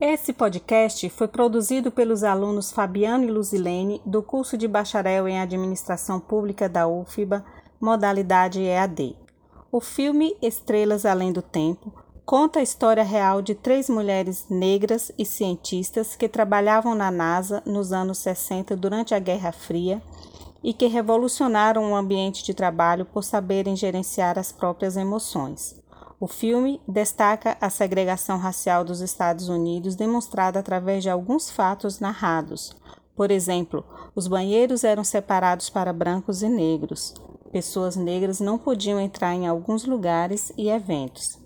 Esse podcast foi produzido pelos alunos Fabiano e Luzilene do curso de Bacharel em Administração Pública da UFBA, modalidade EAD. O filme Estrelas Além do Tempo conta a história real de três mulheres negras e cientistas que trabalhavam na NASA nos anos 60 durante a Guerra Fria e que revolucionaram o ambiente de trabalho por saberem gerenciar as próprias emoções. O filme destaca a segregação racial dos Estados Unidos demonstrada através de alguns fatos narrados. Por exemplo, os banheiros eram separados para brancos e negros. Pessoas negras não podiam entrar em alguns lugares e eventos.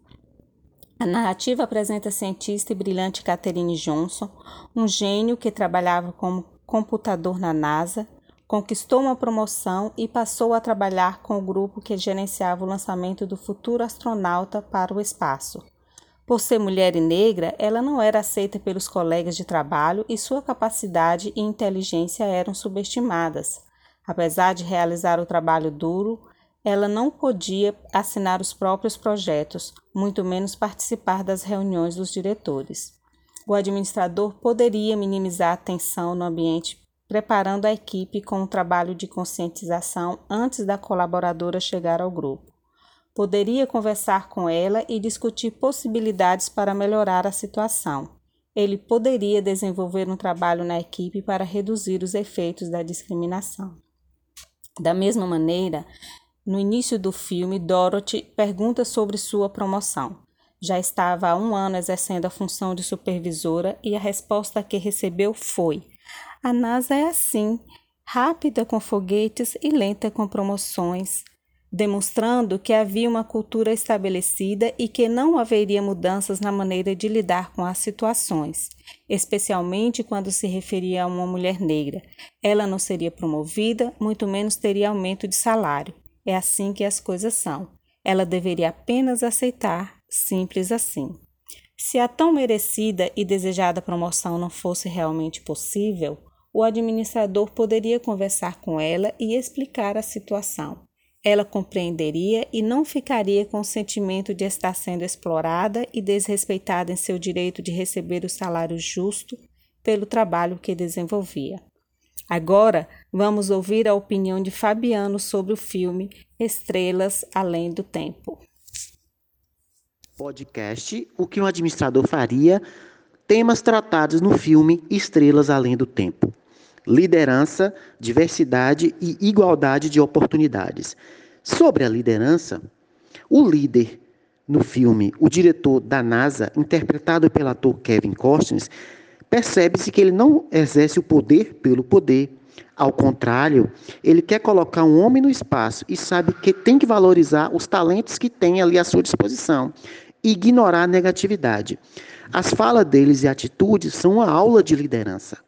A narrativa apresenta a cientista e brilhante Catherine Johnson, um gênio que trabalhava como computador na NASA, conquistou uma promoção e passou a trabalhar com o grupo que gerenciava o lançamento do futuro astronauta para o espaço. Por ser mulher e negra, ela não era aceita pelos colegas de trabalho e sua capacidade e inteligência eram subestimadas. Apesar de realizar o trabalho duro, ela não podia assinar os próprios projetos, muito menos participar das reuniões dos diretores. O administrador poderia minimizar a tensão no ambiente preparando a equipe com um trabalho de conscientização antes da colaboradora chegar ao grupo. Poderia conversar com ela e discutir possibilidades para melhorar a situação. Ele poderia desenvolver um trabalho na equipe para reduzir os efeitos da discriminação. Da mesma maneira, no início do filme, Dorothy pergunta sobre sua promoção. Já estava há um ano exercendo a função de supervisora e a resposta que recebeu foi: a NASA é assim, rápida com foguetes e lenta com promoções, demonstrando que havia uma cultura estabelecida e que não haveria mudanças na maneira de lidar com as situações, especialmente quando se referia a uma mulher negra. Ela não seria promovida, muito menos teria aumento de salário. É assim que as coisas são. Ela deveria apenas aceitar, simples assim. Se a tão merecida e desejada promoção não fosse realmente possível, o administrador poderia conversar com ela e explicar a situação. Ela compreenderia e não ficaria com o sentimento de estar sendo explorada e desrespeitada em seu direito de receber o salário justo pelo trabalho que desenvolvia. Agora, vamos ouvir a opinião de Fabiano sobre o filme Estrelas Além do Tempo. Podcast O que um administrador faria Temas tratados no filme Estrelas Além do Tempo: liderança, diversidade e igualdade de oportunidades. Sobre a liderança, o líder no filme, o diretor da NASA, interpretado pelo ator Kevin Costner, percebe-se que ele não exerce o poder pelo poder. Ao contrário, ele quer colocar um homem no espaço e sabe que tem que valorizar os talentos que tem ali à sua disposição ignorar a negatividade. As falas deles e atitudes são uma aula de liderança.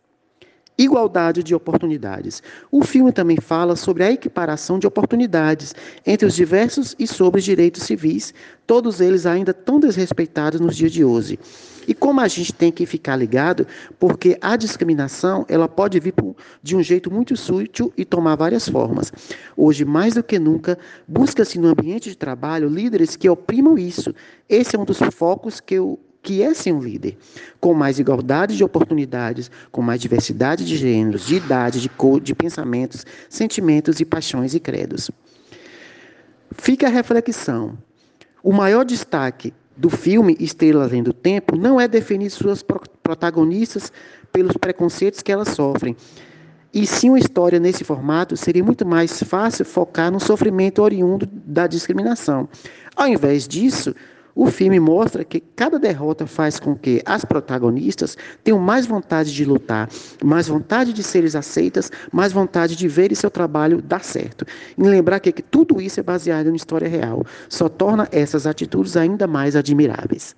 Igualdade de oportunidades. O filme também fala sobre a equiparação de oportunidades entre os diversos e sobre os direitos civis, todos eles ainda tão desrespeitados nos dias de hoje. E como a gente tem que ficar ligado, porque a discriminação ela pode vir de um jeito muito sutil e tomar várias formas. Hoje, mais do que nunca, busca-se no ambiente de trabalho líderes que oprimam isso. Esse é um dos focos que eu que é ser um líder, com mais igualdade de oportunidades, com mais diversidade de gêneros, de idade, de cor, de pensamentos, sentimentos e paixões e credos. Fica a reflexão. O maior destaque do filme Estrelas Além do Tempo não é definir suas protagonistas pelos preconceitos que elas sofrem. E sim uma história nesse formato seria muito mais fácil focar no sofrimento oriundo da discriminação. Ao invés disso, o filme mostra que cada derrota faz com que as protagonistas tenham mais vontade de lutar, mais vontade de serem aceitas, mais vontade de ver seu trabalho dar certo. E lembrar que, que tudo isso é baseado em história real, só torna essas atitudes ainda mais admiráveis.